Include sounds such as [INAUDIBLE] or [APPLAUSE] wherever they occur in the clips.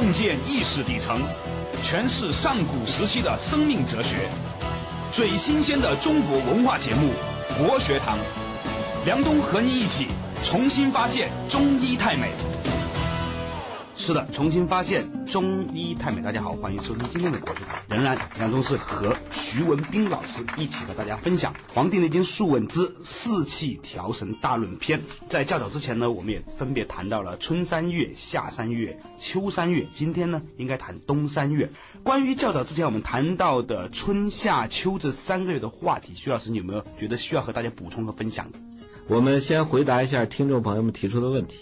洞见意识底层，诠释上古时期的生命哲学，最新鲜的中国文化节目《国学堂》，梁冬和你一起重新发现中医太美。是的，重新发现中医太美。大家好，欢迎收听今天的国学堂。仍然，梁冬是和徐文斌老师一起和大家分享《黄帝内经·素问之四气调神大论篇》。在较早之前呢，我们也分别谈到了春三月、夏三月、秋三月。今天呢，应该谈冬三月。关于较早之前我们谈到的春夏秋这三个月的话题，徐老师，你有没有觉得需要和大家补充和分享？我们先回答一下听众朋友们提出的问题。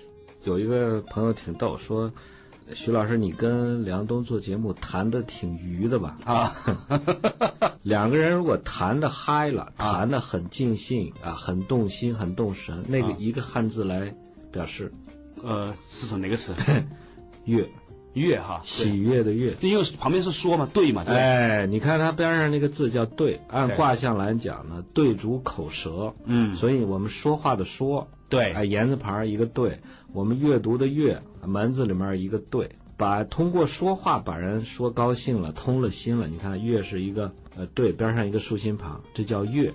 有一个朋友挺逗，说徐老师，你跟梁冬做节目谈的挺愉的吧？啊，[LAUGHS] 两个人如果谈的嗨了，谈的很尽兴啊，很动心，很动神，那个一个汉字来表示，呃，是从哪个词？[LAUGHS] 悦，悦哈，喜悦的悦。因为旁边是说嘛，对嘛，对。哎，你看它边上那个字叫对，按卦象来讲呢，对主口舌，嗯，所以我们说话的说。对，哎，言字旁一个对，我们阅读的阅，门字里面一个对，把通过说话把人说高兴了，通了心了。你看悦是一个呃对，边上一个竖心旁，这叫悦。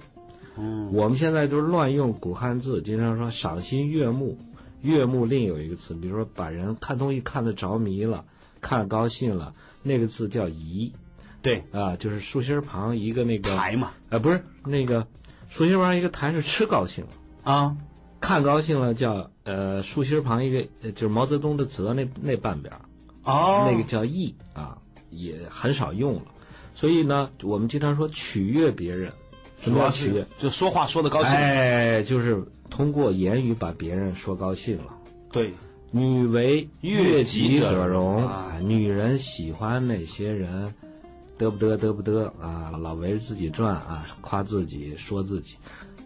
嗯，我们现在就是乱用古汉字，经常说赏心悦目，悦目另有一个词，比如说把人看东西看得着迷了，看高兴了，那个字叫怡。对，啊，就是竖心旁一个那个台嘛，呃，不是那个竖心旁一个台是吃高兴了啊。看高兴了叫呃竖心旁一个就是毛泽东的泽那那半边哦，那个叫意啊，也很少用了。所以呢，我们经常说取悦别人，什么叫取悦？就说话说的高兴。哎，就是通过言语把别人说高兴了。对，女为悦己者容啊，女人喜欢哪些人得不得得不得啊，老围着自己转啊，夸自己说自己。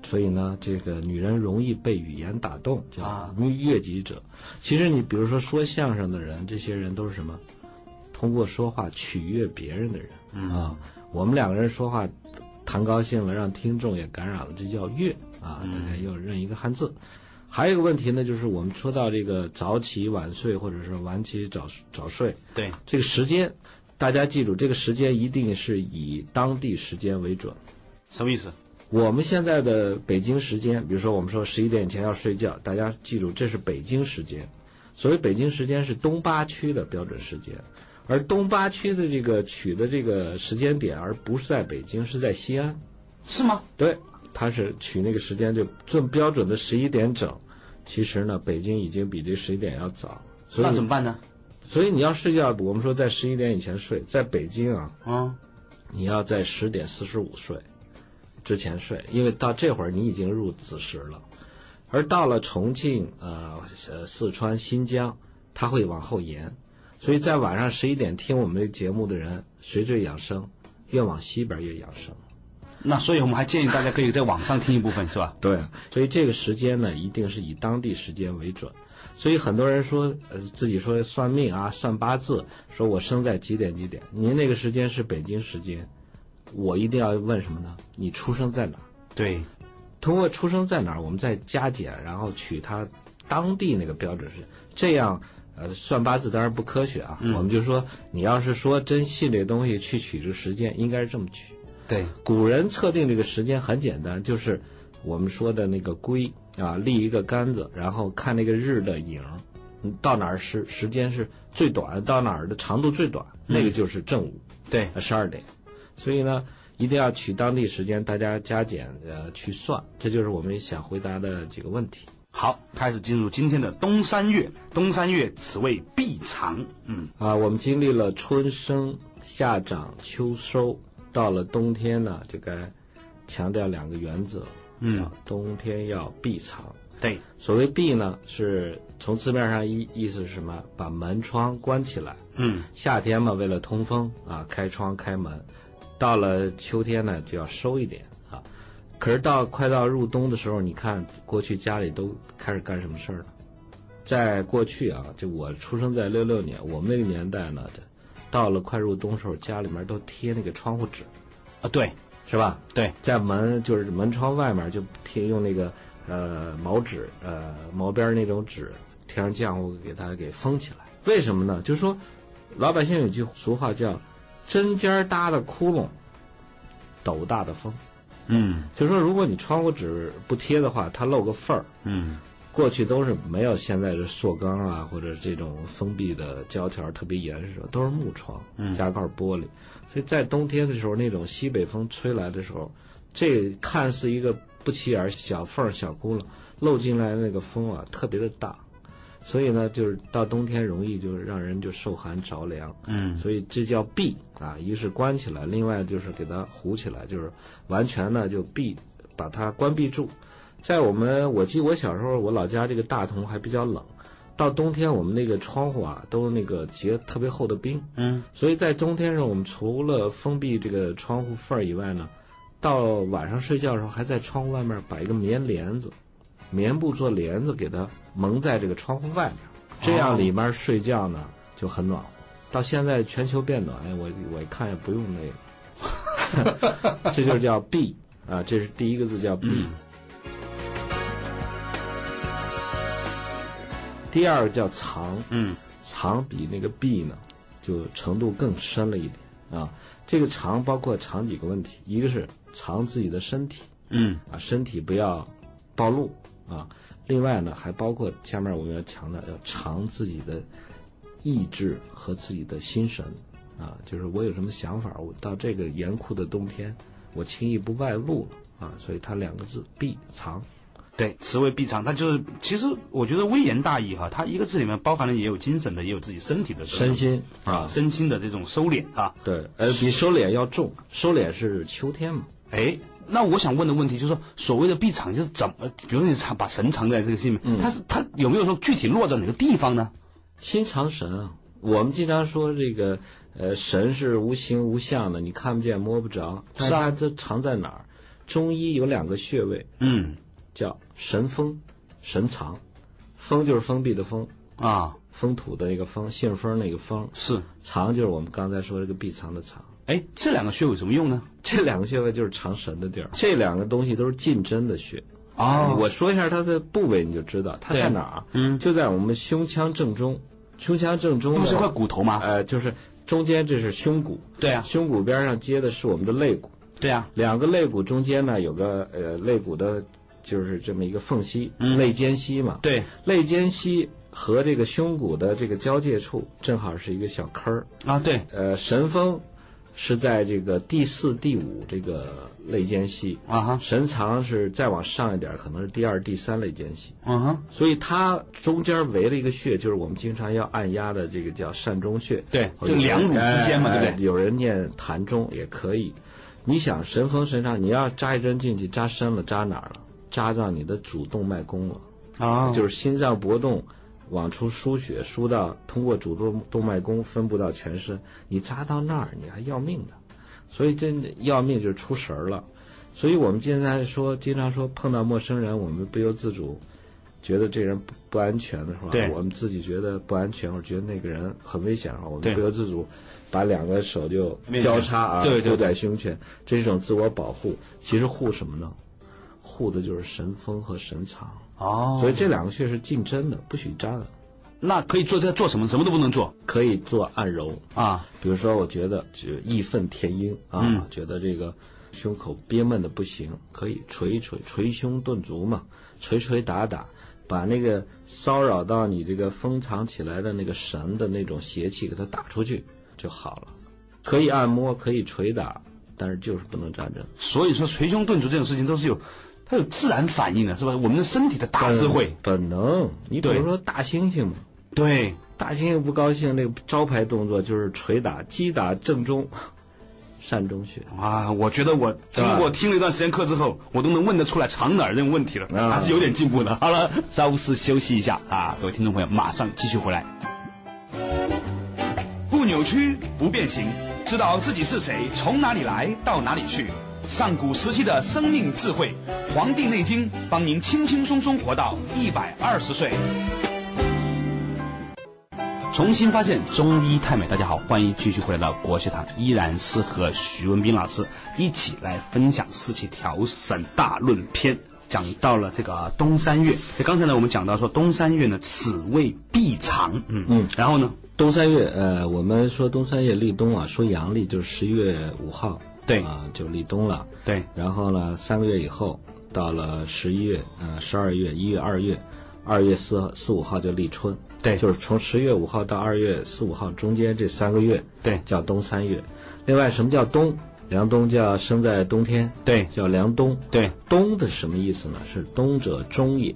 所以呢，这个女人容易被语言打动，叫悦己者。其实你比如说说相声的人，这些人都是什么？通过说话取悦别人的人啊。我们两个人说话谈高兴了，让听众也感染了，这叫悦啊。大家要认一个汉字。还有一个问题呢，就是我们说到这个早起晚睡，或者是晚起早早睡，对这个时间，大家记住，这个时间一定是以当地时间为准。什么意思？我们现在的北京时间，比如说我们说十一点以前要睡觉，大家记住这是北京时间。所谓北京时间是东八区的标准时间，而东八区的这个取的这个时间点，而不是在北京，是在西安，是吗？对，它是取那个时间就最标准的十一点整。其实呢，北京已经比这十一点要早。那怎么办呢？所以你要睡觉，我们说在十一点以前睡，在北京啊，嗯，你要在十点四十五睡。之前睡，因为到这会儿你已经入子时了，而到了重庆、呃、四川、新疆，它会往后延，所以在晚上十一点听我们这节目的人，随着养生，越往西边越养生。那所以我们还建议大家可以在网上听一部分，是吧？对，所以这个时间呢，一定是以当地时间为准。所以很多人说，呃，自己说算命啊，算八字，说我生在几点几点，您那个时间是北京时间。我一定要问什么呢？你出生在哪儿？对，通过出生在哪儿，我们再加减，然后取它当地那个标准是这样。呃，算八字当然不科学啊。我们就说，你要是说真信这东西，去取这个时间，应该是这么取。对，古人测定这个时间很简单，就是我们说的那个龟啊，立一个杆子，然后看那个日的影，到哪儿时时间是最短，到哪儿的长度最短，那个就是正午。对，十二点。所以呢，一定要取当地时间，大家加减呃去算，这就是我们想回答的几个问题。好，开始进入今天的冬三月。冬三月，此谓闭藏。嗯啊，我们经历了春生、夏长、秋收，到了冬天呢，就该强调两个原则，叫冬天要避藏。对，所谓闭呢，是从字面上意意思是什么？把门窗关起来。嗯，夏天嘛，为了通风啊，开窗开门。到了秋天呢，就要收一点啊。可是到快到入冬的时候，你看过去家里都开始干什么事儿了？在过去啊，就我出生在六六年，我们那个年代呢，到了快入冬时候，家里面都贴那个窗户纸啊，对，是吧？对，在门就是门窗外面就贴用那个呃毛纸呃毛边那种纸贴上浆糊给它给封起来。为什么呢？就是说老百姓有句俗话叫“针尖搭的窟窿，斗大的风”。嗯，就说如果你窗户纸不贴的话，它漏个缝儿。嗯，过去都是没有现在的塑钢啊，或者这种封闭的胶条特别严实，都是木窗，加盖玻璃。所以在冬天的时候，那种西北风吹来的时候，这看似一个不起眼小缝小窟窿，漏进来的那个风啊，特别的大。所以呢，就是到冬天容易就是让人就受寒着凉。嗯，所以这叫闭啊，一是关起来，另外就是给它糊起来，就是完全呢就闭，把它关闭住。在我们我记得我小时候，我老家这个大同还比较冷，到冬天我们那个窗户啊都是那个结特别厚的冰。嗯，所以在冬天上，我们除了封闭这个窗户缝以外呢，到晚上睡觉的时候，还在窗户外面摆一个棉帘子。棉布做帘子给它蒙在这个窗户外面，这样里面睡觉呢就很暖和。到现在全球变暖，我我一看也不用那个，[LAUGHS] 这就叫避啊，这是第一个字叫避。第二个叫藏，嗯，藏比那个避呢就程度更深了一点啊。这个藏包括藏几个问题，一个是藏自己的身体，嗯，啊身体不要暴露。啊，另外呢，还包括下面我们要强调要藏自己的意志和自己的心神啊，就是我有什么想法，我到这个严酷的冬天，我轻易不外露啊，所以它两个字避藏，对，词为必藏，它就是其实我觉得微言大义哈，它一个字里面包含了也有精神的，也有自己身体的身心啊，身心的这种收敛啊，对，呃，比收敛要重，收敛是秋天嘛，哎。那我想问的问题就是说，所谓的闭藏就是怎么？比如你藏把神藏在这个心里面，它是它有没有说具体落在哪个地方呢？心藏神啊，我们经常说这个呃神是无形无相的，你看不见摸不着，但它这藏在哪儿？中医有两个穴位，嗯，叫神封、神藏。封就是封闭的封啊，封土的那个封，信封那个封是藏就是我们刚才说这个闭藏的藏。哎，这两个穴位有什么用呢？[LAUGHS] 这两个穴位就是藏神的地儿。这两个东西都是进针的穴。哦，我说一下它的部位，你就知道它在哪儿。嗯，就在我们胸腔正中。胸腔正中不是块骨头吗？呃，就是中间这是胸骨。对啊。胸骨边上接的是我们的肋骨。对啊。两个肋骨中间呢有个呃肋骨的，就是这么一个缝隙，肋间隙嘛。对。肋间隙和这个胸骨的这个交界处，正好是一个小坑儿。啊，对。呃，神风。是在这个第四、第五这个肋间隙啊哈，神藏是再往上一点，可能是第二、第三肋间隙。嗯哼，所以它中间围了一个穴，就是我们经常要按压的这个叫膻中穴。对，就两乳之间嘛，对不对？有人念膻中也可以。你想神风身上，你要扎一针进去，扎深了，扎哪儿了？扎到你的主动脉弓了啊，就是心脏搏动。往出输血，输到通过主动动脉弓分布到全身，你扎到那儿你还要命的，所以真要命就是出神儿了。所以我们经常说，经常说碰到陌生人，我们不由自主觉得这人不不安全的时候？对，我们自己觉得不安全，或者觉得那个人很危险的话，我们不由自主把两个手就交叉啊，护在胸前，这是一种自我保护。其实护什么呢？护的就是神风和神藏。哦，所以这两个穴是竞争的，不许扎的。那可以做在做什么？什么都不能做。可以做按揉啊，比如说，我觉得就义愤填膺啊，觉得这个胸口憋闷的不行，可以捶一捶，捶胸顿足嘛，捶捶打打，把那个骚扰到你这个封藏起来的那个神的那种邪气给它打出去就好了。可以按摩，可以捶打，但是就是不能扎针。所以说，捶胸顿足这种事情都是有。它有自然反应的，是吧？我们的身体的大智慧，本能。你比如说大猩猩嘛，对，大猩猩不高兴，那个招牌动作就是捶打，击打正中，[LAUGHS] 膻中穴。啊，我觉得我经过听了一段时间课之后，我都能问得出来藏哪儿这种问题了，还是有点进步的。[LAUGHS] 好了，稍事休息一下啊，各位听众朋友，马上继续回来。不扭曲，不变形，知道自己是谁，从哪里来到哪里去。上古时期的生命智慧，《黄帝内经》帮您轻轻松松活到一百二十岁。重新发现中医太美，大家好，欢迎继续回来到国学堂，依然是和徐文斌老师一起来分享《四气调神大论篇》《讲到了这个东三月。这刚才呢，我们讲到说东三月呢，此谓必长。嗯嗯。然后呢，东三月，呃，我们说东三月立冬啊，说阳历就是十一月五号，对啊，就立冬了。对。然后呢，三个月以后，到了十一月、呃十二月、一月、二月，二月四四五号就立春。对。就是从十月五号到二月四五号中间这三个月，对，叫冬三月。另外，什么叫冬？梁冬叫生在冬天，对，叫梁冬。对，冬的什么意思呢？是冬者中也，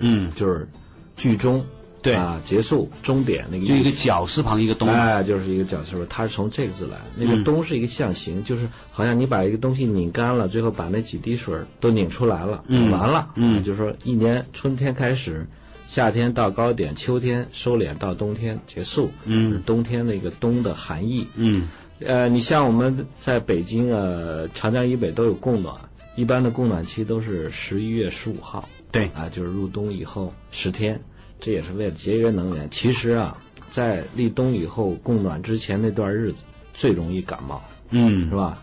嗯，就是剧终，对啊，结束终点那个。就一个绞丝旁一个东。哎，就是一个绞丝，它是从这个字来。那个东是一个象形，就是好像你把一个东西拧干了，最后把那几滴水都拧出来了，拧完了，嗯，就是说一年春天开始，夏天到高点，秋天收敛到冬天结束，嗯，冬天那个冬的含义，嗯。呃，你像我们在北京啊，长江以北都有供暖，一般的供暖期都是十一月十五号。对啊，就是入冬以后十天，这也是为了节约能源。其实啊，在立冬以后供暖之前那段日子最容易感冒，嗯，是吧？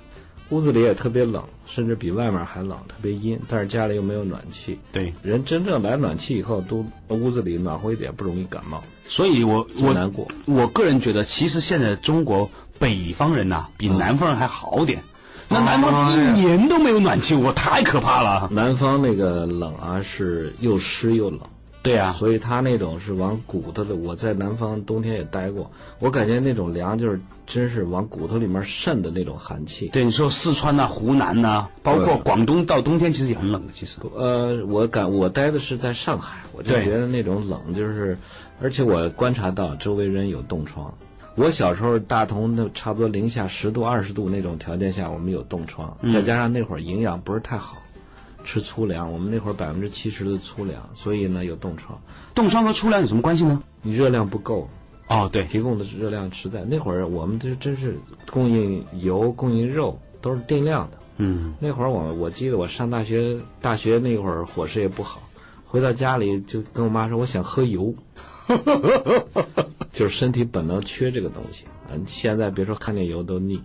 屋子里也特别冷，甚至比外面还冷，特别阴。但是家里又没有暖气，对，人真正来暖气以后，都屋子里暖和一点，不容易感冒。所以我我难过。我个人觉得，其实现在中国北方人呐，比南方人还好点。那南方是一年都没有暖气，我太可怕了。南方那个冷啊，是又湿又冷。对呀，所以它那种是往骨头的。我在南方冬天也待过，我感觉那种凉就是真是往骨头里面渗的那种寒气。对，你说四川呐、湖南呐，包括广东，到冬天其实也很冷的。其实，呃，我感我待的是在上海，我就觉得那种冷就是，而且我观察到周围人有冻疮。我小时候大同那差不多零下十度、二十度那种条件下，我们有冻疮，再加上那会儿营养不是太好。吃粗粮，我们那会儿百分之七十的粗粮，所以呢有冻疮。冻疮和粗粮有什么关系呢？你热量不够。哦，对，提供的热量实在。那会儿我们这真是供应油、供应肉都是定量的。嗯。那会儿我我记得我上大学，大学那会儿伙食也不好，回到家里就跟我妈说我想喝油，[LAUGHS] 就是身体本能缺这个东西。啊，现在别说看见油都腻。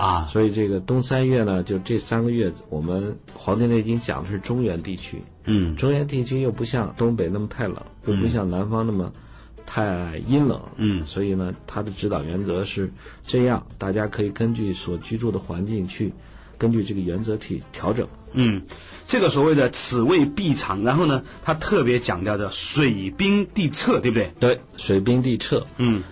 啊，所以这个冬三月呢，就这三个月，我们《黄帝内经》讲的是中原地区。嗯，中原地区又不像东北那么太冷，又不像南方那么太阴冷。嗯，所以呢，它的指导原则是这样，大家可以根据所居住的环境去，根据这个原则去调整。嗯，这个所谓的此谓必长，然后呢，他特别强调的水冰地彻，对不对？对，水冰地彻。嗯，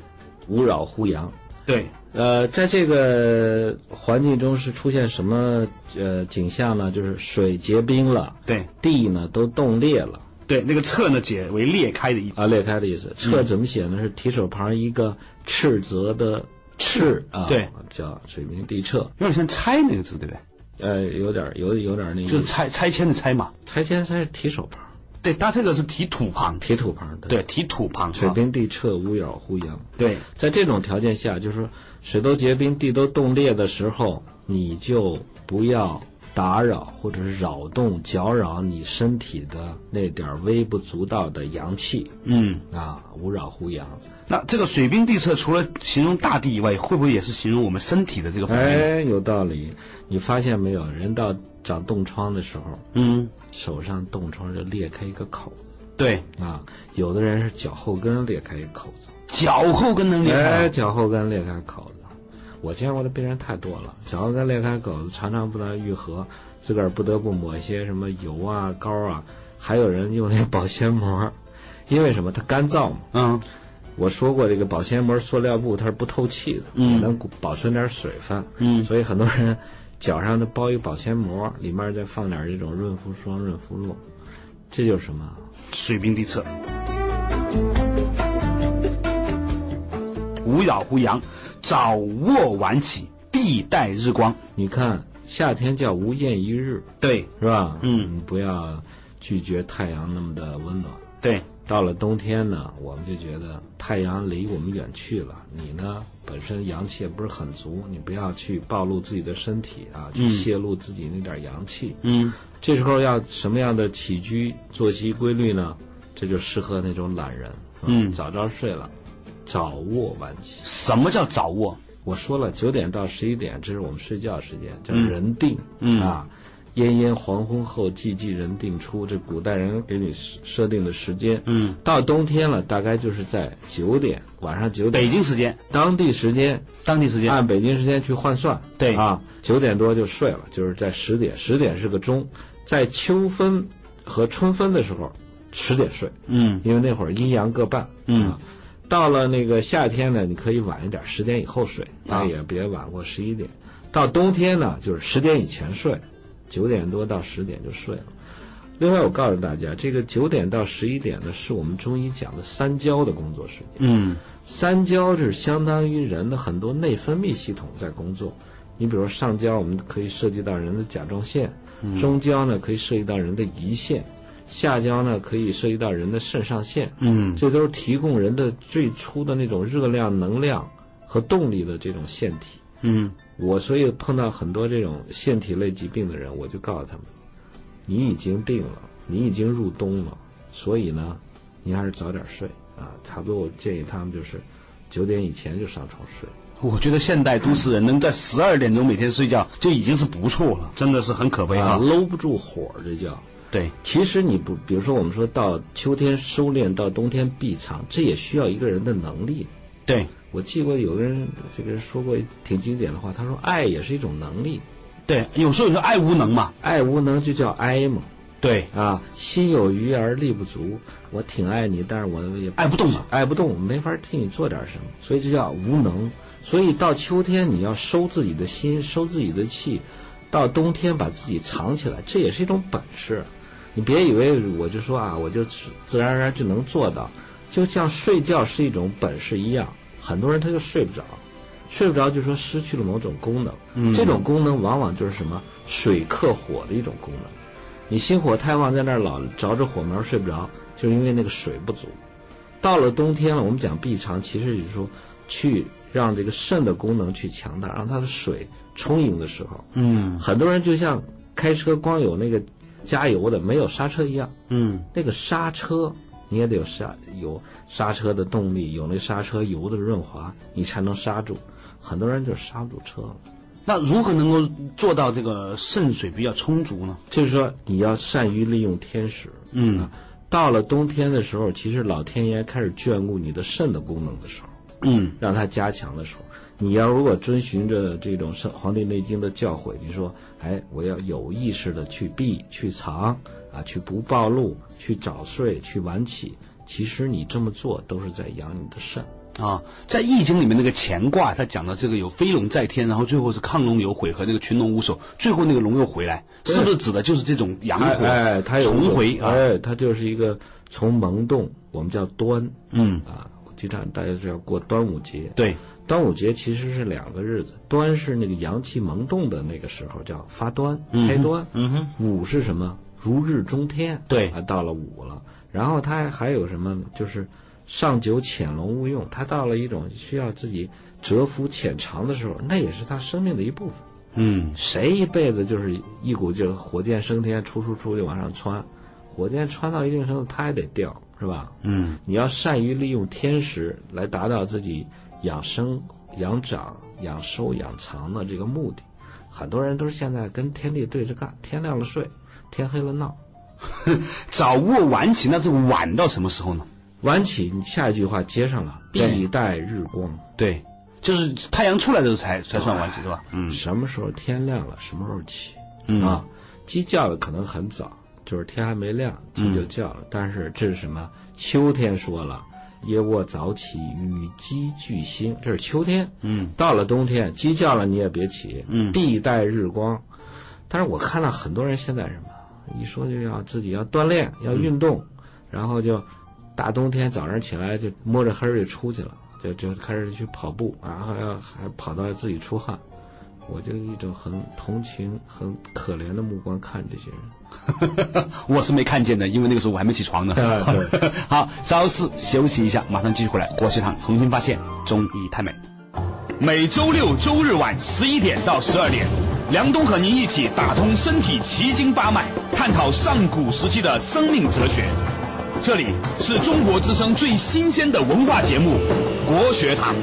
无扰乎阳。对。呃，在这个环境中是出现什么呃景象呢？就是水结冰了，对，地呢都冻裂了，对，那个彻呢解为裂开的意思啊，裂开的意思。彻怎么写呢？是提手旁一个斥责的斥啊，对，叫水平地彻，有点像拆那个字，对不对？呃，有点有有点那个，就是拆拆迁的拆嘛，拆迁它是提手旁。对，它这个是提土旁，提土旁的。对，提土旁。水冰地彻，无扰乎阳。对，在这种条件下，就是水都结冰，地都冻裂的时候，你就不要打扰或者是扰动、搅扰你身体的那点微不足道的阳气。嗯，啊，无扰乎阳。那这个水冰地彻，除了形容大地以外，会不会也是形容我们身体的这个？哎，有道理。你发现没有？人到长冻疮的时候，嗯，手上冻疮就裂开一个口。对啊，有的人是脚后跟裂开一个口子。脚后跟能裂开？哎，脚后跟裂开口子，我见过的病人太多了。脚后跟裂开口子，常常不能愈合，自个儿不得不抹一些什么油啊、膏啊，还有人用那保鲜膜，因为什么？它干燥嘛。嗯。我说过，这个保鲜膜、塑料布它是不透气的，嗯，能保存点水分，嗯，所以很多人脚上都包一保鲜膜，里面再放点这种润肤霜、润肤露，这就是什么？水冰地彻，无扰乎阳，早卧晚起，必待日光。你看，夏天叫无厌一日，对，是吧？嗯，不要拒绝太阳那么的温暖，对。到了冬天呢，我们就觉得太阳离我们远去了。你呢，本身阳气也不是很足，你不要去暴露自己的身体啊，去泄露自己那点阳气。嗯，这时候要什么样的起居作息规律呢？这就适合那种懒人。嗯，早早睡了，早卧晚起。什么叫早卧？我说了，九点到十一点，这是我们睡觉时间，叫人定。嗯啊。燕燕黄昏后，寂寂人定出。这古代人给你设定的时间。嗯，到冬天了，大概就是在九点，晚上九点。北京时间，当地时间，当地时间，按北京时间去换算。对啊，九点多就睡了，就是在十点，十点是个钟。在秋分和春分的时候，十点睡。嗯，因为那会儿阴阳各半。嗯，到了那个夏天呢，你可以晚一点，十点以后睡，但也别晚过十一点。到冬天呢，就是十点以前睡。九点多到十点就睡了。另外，我告诉大家，这个九点到十一点呢，是我们中医讲的三焦的工作时间。嗯，三焦是相当于人的很多内分泌系统在工作。你比如上焦，我们可以涉及到人的甲状腺；中焦呢，可以涉及到人的胰腺；下焦呢，可以涉及到人的肾上腺。嗯，这都是提供人的最初的那种热量、能量和动力的这种腺体。嗯。我所以碰到很多这种腺体类疾病的人，我就告诉他们：你已经病了，你已经入冬了，所以呢，你还是早点睡啊。差不多，我建议他们就是九点以前就上床睡。我觉得现代都市人能在十二点钟每天睡觉就已经是不错了，真的是很可悲啊，搂不住火这叫。对，其实你不，比如说我们说到秋天收敛，到冬天闭藏，这也需要一个人的能力。对。我记过有个人，这个人说过挺经典的话，他说：“爱也是一种能力。”对，有时候说爱无能嘛，爱无能就叫哀嘛。对啊，心有余而力不足。我挺爱你，但是我也爱不动了，爱不动，没法替你做点什么，所以这叫无能。所以到秋天你要收自己的心，收自己的气；到冬天把自己藏起来，这也是一种本事。你别以为我就说啊，我就自然而然就能做到，就像睡觉是一种本事一样。很多人他就睡不着，睡不着就说失去了某种功能。嗯，这种功能往往就是什么水克火的一种功能。你心火太旺，在那儿老着着火苗睡不着，就是因为那个水不足。到了冬天了，我们讲闭藏，其实就是说去让这个肾的功能去强大，让它的水充盈的时候。嗯，很多人就像开车光有那个加油的，没有刹车一样。嗯，那个刹车。你也得有刹有刹车的动力，有那刹车油的润滑，你才能刹住。很多人就刹不住车了。那如何能够做到这个肾水比较充足呢？就是说你要善于利用天时。嗯，到了冬天的时候，其实老天爷开始眷顾你的肾的功能的时候，嗯，让它加强的时候，你要如果遵循着这种《黄帝内经》的教诲，你说，哎，我要有意识的去避、去藏啊，去不暴露。去早睡，去晚起，其实你这么做都是在养你的肾啊。在《易经》里面那个乾卦，它讲的这个有飞龙在天，然后最后是亢龙有悔和那个群龙无首，最后那个龙又回来，是不是指的就是这种阳火？哎，它重回，哎，它就是一个从萌动，我们叫端，嗯啊，经常大家是要过端午节，对，端午节其实是两个日子，端是那个阳气萌动的那个时候，叫发端，开端，嗯哼，午是什么？如日中天，对，还到了午了。然后它还有什么？就是上九潜龙勿用。它到了一种需要自己蛰伏潜藏的时候，那也是他生命的一部分。嗯，谁一辈子就是一股劲火箭升天，出出出就往上窜，火箭窜到一定程度，它也得掉，是吧？嗯，你要善于利用天时来达到自己养生、养长、养收、养藏的这个目的。很多人都是现在跟天地对着干，天亮了睡。天黑了闹，[LAUGHS] 早卧晚起，那是晚到什么时候呢？晚起，你下一句话接上了，必待日光。对，就是太阳出来的时候才才算晚起，是吧？嗯。什么时候天亮了，什么时候起？嗯啊，鸡叫的可能很早，就是天还没亮，鸡就叫了。但是这是什么？秋天说了，夜卧早起，与鸡俱兴，这是秋天。嗯。到了冬天，鸡叫了你也别起。嗯。必带日光。但是我看到很多人现在什么，一说就要自己要锻炼，要运动，然后就大冬天早上起来就摸着黑就出去了，就就开始去跑步，然后要还跑到自己出汗，我就一种很同情、很可怜的目光看这些人。[LAUGHS] 我是没看见的，因为那个时候我还没起床呢。对，[LAUGHS] 好，稍事休息一下，马上继续回来。国学堂重新发现中医太美。每周六周日晚十一点到十二点。梁冬和您一起打通身体奇经八脉，探讨上古时期的生命哲学。这里是中国之声最新鲜的文化节目《国学堂》。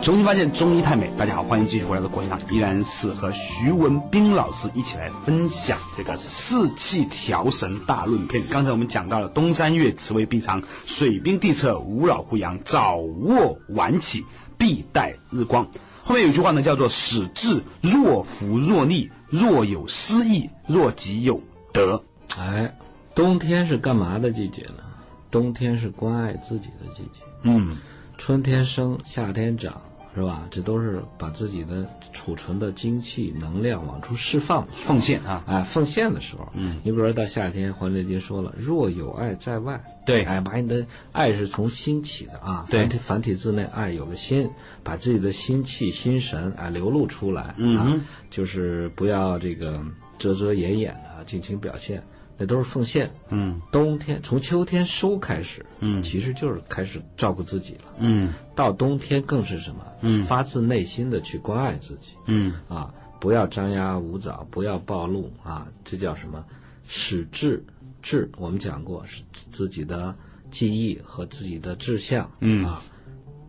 重新发现中医太美，大家好，欢迎继续回来的国学堂，依然是和徐文斌老师一起来分享这个四气调神大论篇。刚才我们讲到了冬三月，慈为必藏，水冰地侧，无扰乎阳，早卧晚起，必待日光。后面有句话呢，叫做使志若浮若逆，若有失意，若即有得。哎，冬天是干嘛的季节呢？冬天是关爱自己的季节。嗯，春天生，夏天长，是吧？这都是把自己的储存的精气能量往出释放、奉献啊，哎，奉献的时候。嗯，你比如说到夏天，《黄帝内经》说了：“若有爱在外。”对，哎，把你的爱是从心起的啊。对，繁体繁体字内爱有个心，把自己的心气、心神啊流露出来。嗯，就是不要这个遮遮掩掩的，尽情表现。那都是奉献。嗯，冬天从秋天收开始，嗯，其实就是开始照顾自己了。嗯，到冬天更是什么？嗯，发自内心的去关爱自己。嗯，啊，不要张牙舞爪，不要暴露啊，这叫什么？使志志，我们讲过是自己的记忆和自己的志向。嗯啊，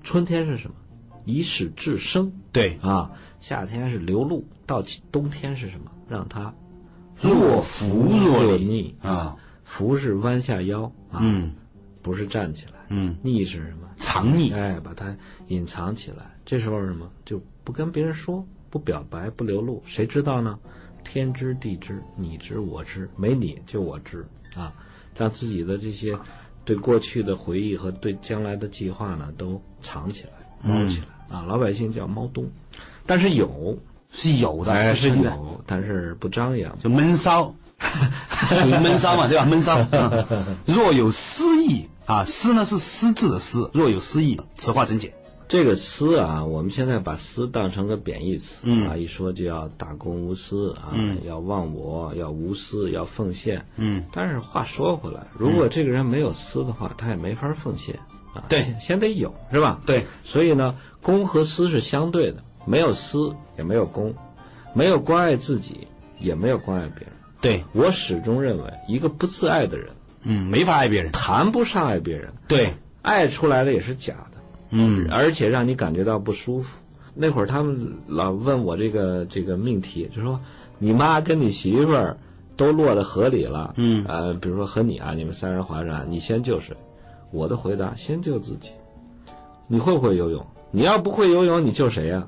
春天是什么？以始志生。对啊，夏天是流露，到冬天是什么？让它。若浮若逆啊，浮是弯下腰啊，嗯，不是站起来，嗯，逆是什么？藏匿，哎，把它隐藏起来。这时候什么？就不跟别人说，不表白，不流露，谁知道呢？天知地知，你知我知，没你就我知啊！让自己的这些对过去的回忆和对将来的计划呢，都藏起来，猫起来啊！老百姓叫猫冬，但是有。是有的，哎，是有，但是不张扬，就闷骚，属 [LAUGHS] 于闷骚嘛，对吧？闷骚。[LAUGHS] 若有私意啊，私呢是私字的私，若有私意，此话怎解？这个私啊，我们现在把私当成个贬义词，嗯啊，一说就要大公无私啊，嗯要忘我，要无私，要奉献，嗯。但是话说回来，如果这个人没有私的话，他也没法奉献啊。对，先得有，是吧？对。所以呢，公和私是相对的。没有私，也没有公，没有关爱自己，也没有关爱别人。对我始终认为，一个不自爱的人，嗯，没法爱别人，谈不上爱别人。对，爱出来的也是假的，嗯，而且让你感觉到不舒服。那会儿他们老问我这个这个命题，就说你妈跟你媳妇儿都落到河里了，嗯，呃，比如说和你啊，你们三人划船，你先救谁？我的回答，先救自己。你会不会游泳？你要不会游泳，你救谁呀？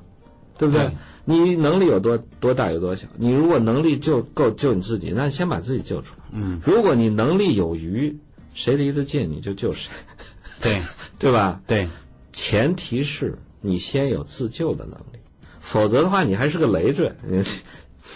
对不对？你能力有多多大有多小？你如果能力就够救你自己，那先把自己救出来。嗯，如果你能力有余，谁离得近你就救谁。对，[LAUGHS] 对吧？对，前提是你先有自救的能力，否则的话你还是个累赘。[LAUGHS] 你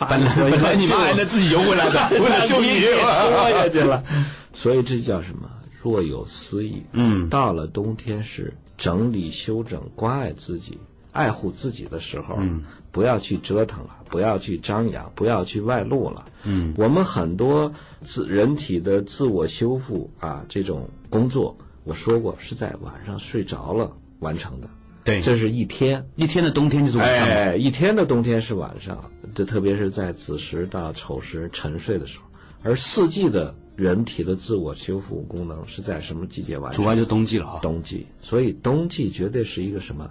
本来本来你妈还能自己游回来的，为了救你拖下去了。所以这叫什么？若有思意。嗯，到了冬天是整理修整、关爱自己。爱护自己的时候，嗯，不要去折腾了，不要去张扬，不要去外露了，嗯，我们很多自人体的自我修复啊，这种工作，我说过是在晚上睡着了完成的，对，这是一天，一天的冬天就是晚上，哎，一天的冬天是晚上，这特别是在子时到丑时沉睡的时候，而四季的人体的自我修复功能是在什么季节完成？主要就冬季了啊，冬季，所以冬季绝对是一个什么？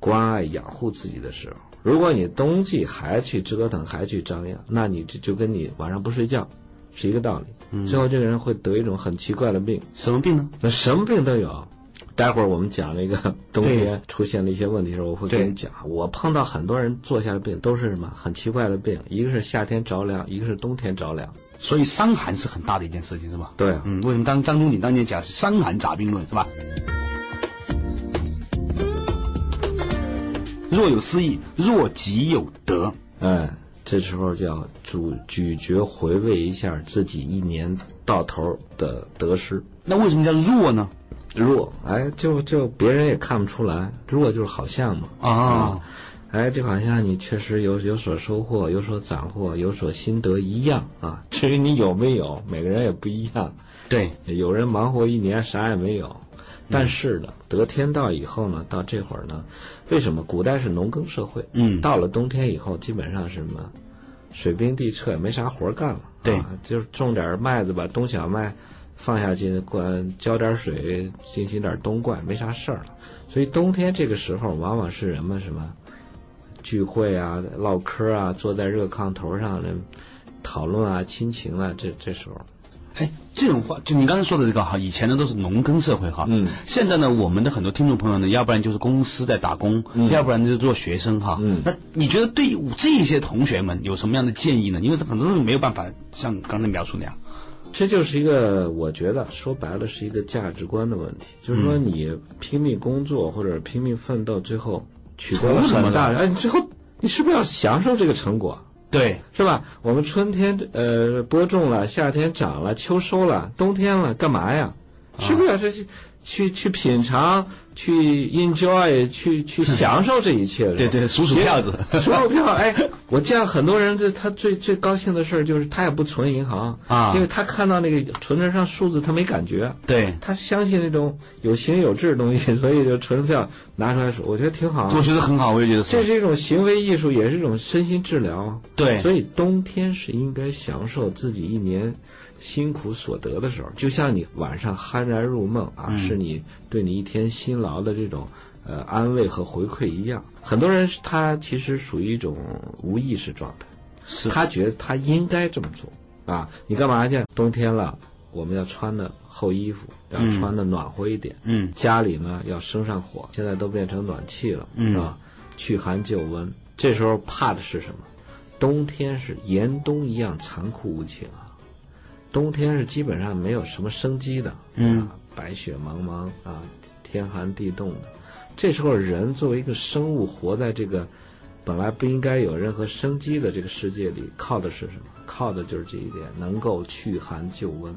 关爱养护自己的时候，如果你冬季还去折腾，还去张扬，那你这就跟你晚上不睡觉是一个道理。嗯，最后这个人会得一种很奇怪的病。什么病呢？那什么病都有。待会儿我们讲那个冬天出现了一些问题的时候，我会跟你讲。我碰到很多人坐下的病都是什么很奇怪的病，一个是夏天着凉，一个是冬天着凉。所以伤寒是很大的一件事情，是吧？对，嗯，为什么当张仲景当年讲是伤寒杂病论，是吧？若有失意，若即有得。哎，这时候就要咀咀嚼回味一下自己一年到头的得失。那为什么叫弱呢？弱，哎，就就别人也看不出来，弱就是好像嘛。啊，哎，就好像你确实有有所收获，有所斩获，有所心得一样啊。至于你有没有，每个人也不一样。对，有人忙活一年啥也没有。但是呢，得天道以后呢，到这会儿呢，为什么古代是农耕社会？嗯，到了冬天以后，基本上是什么，水冰地侧也没啥活干了。对，就是种点麦子，吧冬小麦放下去，灌浇点水，进行点冬灌，没啥事儿了。所以冬天这个时候，往往是人们什么聚会啊、唠嗑啊，坐在热炕头上讨论啊、亲情啊，这这时候。哎，这种话就你刚才说的这个哈，以前呢都是农耕社会哈，嗯，现在呢我们的很多听众朋友呢，要不然就是公司在打工，嗯，要不然就是做学生哈，嗯，那你觉得对这些同学们有什么样的建议呢？因为很多东西没有办法像刚才描述那样，这就是一个我觉得说白了是一个价值观的问题，就是说你拼命工作或者拼命奋斗，最后取得了什么大？哎，最后你是不是要享受这个成果？对，是吧？我们春天呃播种了，夏天长了，秋收了，冬天了，干嘛呀？是不是是去去品尝？去 enjoy，去去享受这一切，对对，数数票子，[LAUGHS] 数数票。哎，我见很多人，这他最最高兴的事儿就是他也不存银行啊，因为他看到那个存折上数字他没感觉，对，他相信那种有形有质的东西，[LAUGHS] 所以就存票拿出来数，我觉得挺好。我觉得很好，我也觉得。这是一种行为艺术，也是一种身心治疗。对，所以冬天是应该享受自己一年。辛苦所得的时候，就像你晚上酣然入梦啊，是你对你一天辛劳的这种呃安慰和回馈一样。很多人他其实属于一种无意识状态，是他觉得他应该这么做啊。你干嘛去？冬天了，我们要穿的厚衣服，要穿的暖和一点。嗯。家里呢要生上火，现在都变成暖气了，嗯是吧？去寒救温。这时候怕的是什么？冬天是严冬一样残酷无情啊。冬天是基本上没有什么生机的，嗯，白雪茫茫啊，天寒地冻的。这时候人作为一个生物，活在这个本来不应该有任何生机的这个世界里，靠的是什么？靠的就是这一点，能够驱寒救温。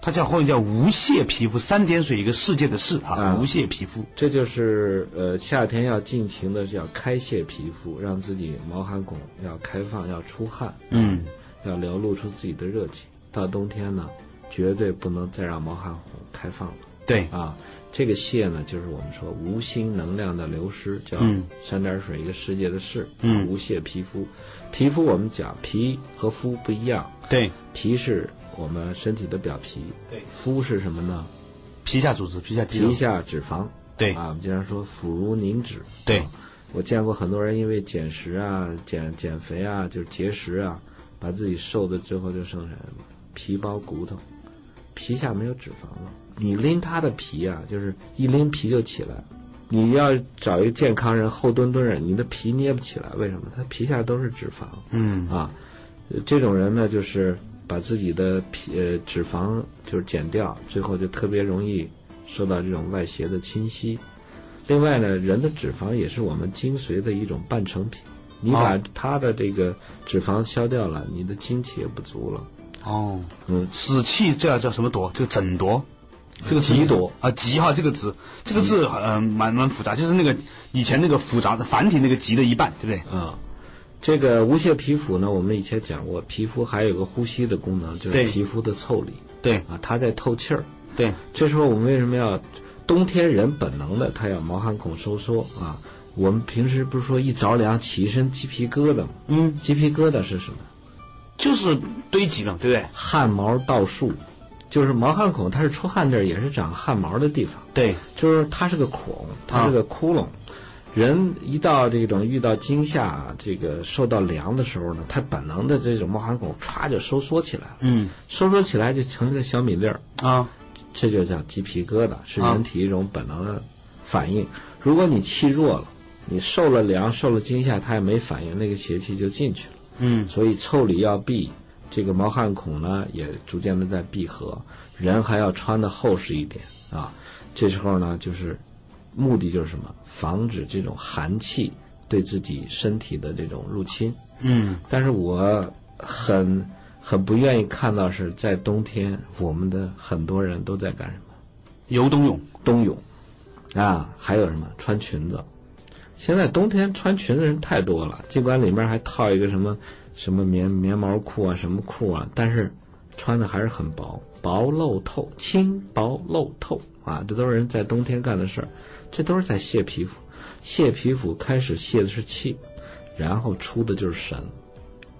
它叫或者叫无屑皮肤，三点水一个世界的世啊，无屑皮肤。这就是呃夏天要尽情的叫开泄皮肤，让自己毛汗孔要开放，要出汗，嗯，要流露出自己的热情。到冬天呢，绝对不能再让毛汗孔开放了。对啊，这个泄呢，就是我们说无心能量的流失，叫三点水一个世界的事。嗯，无泄皮肤，皮肤我们讲皮和肤不一样。对，皮是我们身体的表皮。对，肤是什么呢？皮下组织，皮下皮下脂肪。对啊，我们经常说肤如凝脂。对，我见过很多人因为减食啊、减减肥啊，就是节食啊，把自己瘦的最后就剩下皮包骨头，皮下没有脂肪了。你拎他的皮啊，就是一拎皮就起来。你要找一个健康人，厚墩墩人，你的皮捏不起来。为什么？他皮下都是脂肪。嗯啊，这种人呢，就是把自己的皮呃脂肪就是减掉，最后就特别容易受到这种外邪的侵袭。另外呢，人的脂肪也是我们精髓的一种半成品。你把他的这个脂肪消掉了，你的精气也不足了。哦，嗯，死气这叫什么夺？就整夺，这个极夺啊，极哈这个字，这个字嗯蛮蛮复杂，就是那个以前那个复杂的繁体那个极的一半，对不对？啊，这个无屑皮肤呢，我们以前讲过，皮肤还有个呼吸的功能，就是皮肤的腠理。对啊，它在透气儿。对，这时候我们为什么要冬天人本能的他要毛汗孔收缩啊？我们平时不是说一着凉起一身鸡皮疙瘩吗？嗯，鸡皮疙瘩是什么？就是堆积嘛，对不对？汗毛倒竖，就是毛汗孔，它是出汗地儿，也是长汗毛的地方。对，就是它是个孔，它是个窟窿。人一到这种遇到惊吓，这个受到凉的时候呢，它本能的这种毛汗孔歘就收缩起来了。嗯，收缩起来就成一个小米粒儿啊，这就叫鸡皮疙瘩，是人体一种本能的反应。如果你气弱了，你受了凉、受了惊吓，它也没反应，那个邪气就进去了。嗯，所以腠理要闭，这个毛汗孔呢也逐渐的在闭合，人还要穿的厚实一点啊。这时候呢，就是目的就是什么？防止这种寒气对自己身体的这种入侵。嗯，但是我很很不愿意看到是在冬天，我们的很多人都在干什么？游冬泳，冬泳啊，还有什么？穿裙子。现在冬天穿裙子人太多了，尽管里面还套一个什么什么棉棉毛裤啊，什么裤啊，但是穿的还是很薄，薄露透，轻薄露透啊，这都是人在冬天干的事儿，这都是在泄皮肤，泄皮肤开始泄的是气，然后出的就是神，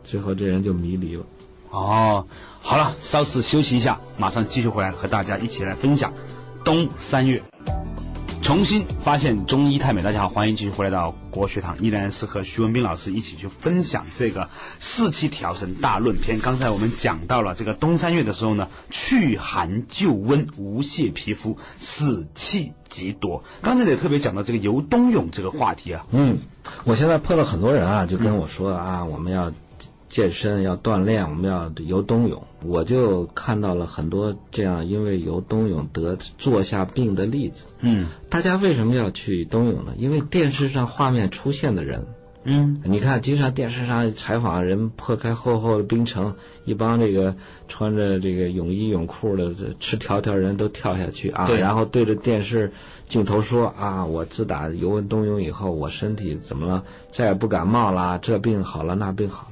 最后这人就迷离了。哦，好了，稍事休息一下，马上继续回来和大家一起来分享冬三月。重新发现中医太美，大家好，欢迎继续回来到国学堂，依然是和徐文斌老师一起去分享这个四气调神大论篇。刚才我们讲到了这个冬三月的时候呢，去寒救温，无泄皮肤，死气极多。刚才也特别讲到这个游冬泳这个话题啊。嗯，我现在碰到很多人啊，就跟我说啊，我们要。健身要锻炼，我们要游冬泳，我就看到了很多这样因为游冬泳得坐下病的例子。嗯，大家为什么要去冬泳呢？因为电视上画面出现的人，嗯，你看经常电视上采访人破开厚厚的冰层，一帮这个穿着这个泳衣泳裤的吃条条人都跳下去啊，然后对着电视镜头说啊，我自打游完冬泳以后，我身体怎么了？再也不感冒了，这病好了，那病好了。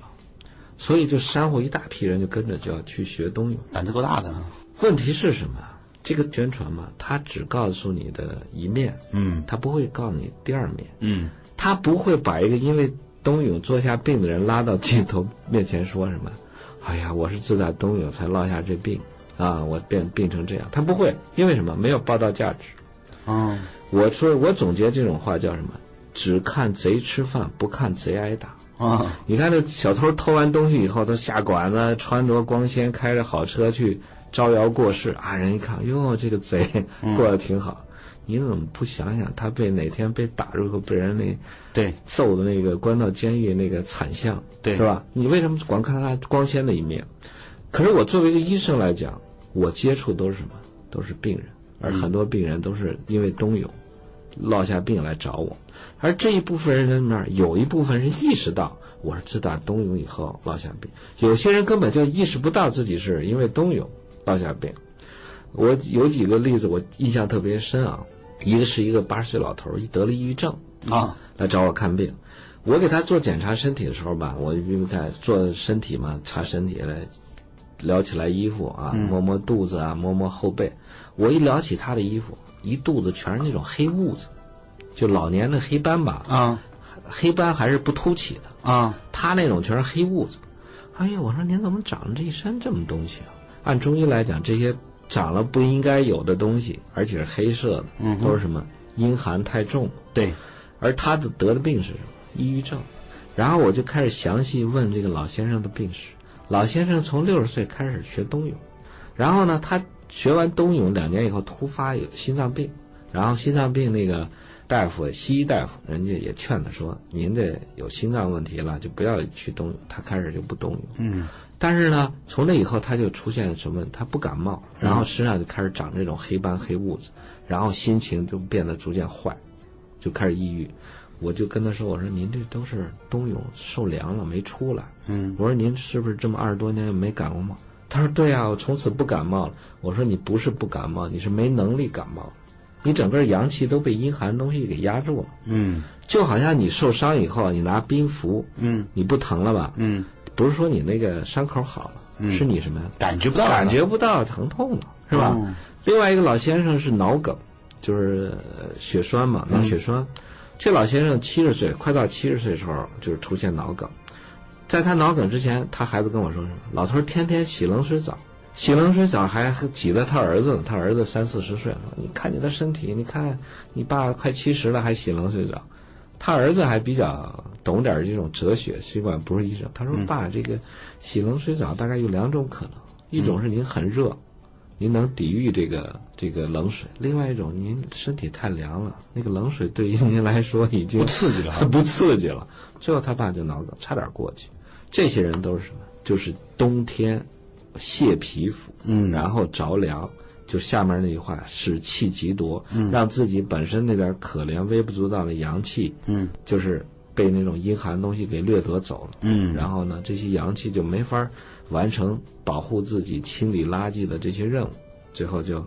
所以就煽乎一大批人就跟着就要去学冬泳，胆子够大的。问题是什么？这个宣传嘛，他只告诉你的一面，嗯，他不会告诉你第二面，嗯，他不会把一个因为冬泳坐下病的人拉到镜头面前说什么，哎呀，我是自打冬泳才落下这病啊，我变病成这样，他不会，因为什么？没有报道价值。哦，我说我总结这种话叫什么？只看贼吃饭，不看贼挨打。啊！你看这小偷偷完东西以后，他下馆子，穿着光鲜，开着好车去招摇过市啊！人一看，哟，这个贼过得挺好。你怎么不想想他被哪天被打入后被人那对揍的那个关到监狱那个惨象，对是吧？你为什么光看他光鲜的一面？可是我作为一个医生来讲，我接触都是什么？都是病人，而很多病人都是因为冬泳落下病来找我。而这一部分人里面，有一部分人意识到我是自打冬泳以后落下病，有些人根本就意识不到自己是因为冬泳落下病。我有几个例子，我印象特别深啊。一个是一个八十岁老头，一得了抑郁症啊，来找我看病。我给他做检查身体的时候吧，我因为看做身体嘛，查身体来撩起来衣服啊，摸摸肚子啊，摸摸后背。我一撩起他的衣服，一肚子全是那种黑痦子。就老年的黑斑吧，啊，黑斑还是不凸起的啊，他那种全是黑痦子。哎呀，我说您怎么长了这一身这么东西啊？按中医来讲，这些长了不应该有的东西，而且是黑色的，嗯，都是什么？阴寒太重。对，而他的得的病是什么？抑郁症。然后我就开始详细问这个老先生的病史。老先生从六十岁开始学冬泳，然后呢，他学完冬泳两年以后突发有心脏病，然后心脏病那个。大夫，西医大夫，人家也劝他说：“您这有心脏问题了，就不要去冬泳。”他开始就不冬泳。嗯。但是呢，从那以后他就出现什么？他不感冒，然后身上就开始长这种黑斑黑痦子，然后心情就变得逐渐坏，就开始抑郁。我就跟他说：“我说您这都是冬泳受凉了没出来。”嗯。我说您是不是这么二十多年没感过冒？他说：“对啊，我从此不感冒了。”我说：“你不是不感冒，你是没能力感冒。”你整个阳气都被阴寒东西给压住了，嗯，就好像你受伤以后，你拿冰敷，嗯，你不疼了吧？嗯，不是说你那个伤口好了，是你什么呀？感觉不到，感觉不到疼痛了，是吧？另外一个老先生是脑梗，就是血栓嘛，脑血栓。这老先生七十岁，快到七十岁的时候，就是出现脑梗。在他脑梗之前，他孩子跟我说什么？老头天天洗冷水澡。洗冷水澡还挤得他儿子呢，他儿子三四十岁了。你看你的身体，你看你爸快七十了还洗冷水澡。他儿子还比较懂点这种哲学，尽管不是医生。他说：“爸，这个洗冷水澡大概有两种可能，一种是您很热，您能抵御这个这个冷水；另外一种，您身体太凉了，那个冷水对于您来说已经不刺激了，[LAUGHS] 不刺激了。”最后他爸就脑梗，差点过去。这些人都是什么？就是冬天。泄皮肤，嗯，然后着凉，就下面那句话，使气极多，嗯，让自己本身那点可怜、微不足道的阳气，嗯，就是被那种阴寒东西给掠夺走了，嗯，然后呢，这些阳气就没法完成保护自己、清理垃圾的这些任务，最后就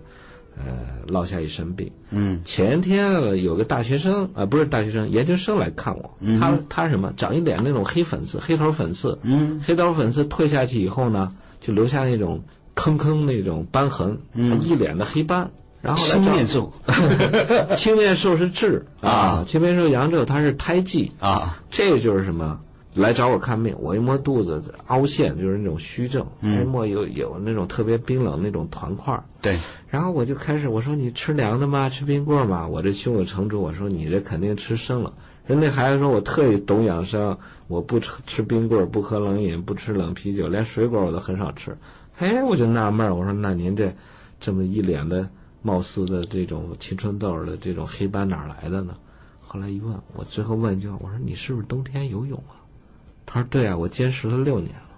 呃落下一身病。嗯，前天有个大学生啊，不是大学生，研究生来看我，他他什么，长一脸那种黑粉刺、黑头粉刺，嗯，黑头粉刺退下去以后呢？就留下那种坑坑那种斑痕，一脸的黑斑，然后青面兽，[LAUGHS] 青面兽是痣啊，青面兽阳症它是胎记啊，这就是什么来找我看病，我一摸肚子凹陷，就是那种虚症，一摸有有那种特别冰冷那种团块儿。对，然后我就开始我说你吃凉的吗？吃冰棍吗？我这胸有成竹，我说你这肯定吃生了。人那孩子说我特意懂养生，我不吃吃冰棍，不喝冷饮，不吃冷啤酒，连水果我都很少吃。哎，我就纳闷儿，我说那您这这么一脸的貌似的这种青春痘的这种黑斑哪儿来的呢？后来一问，我最后问一句话，我说你是不是冬天游泳啊？他说对啊，我坚持了六年了。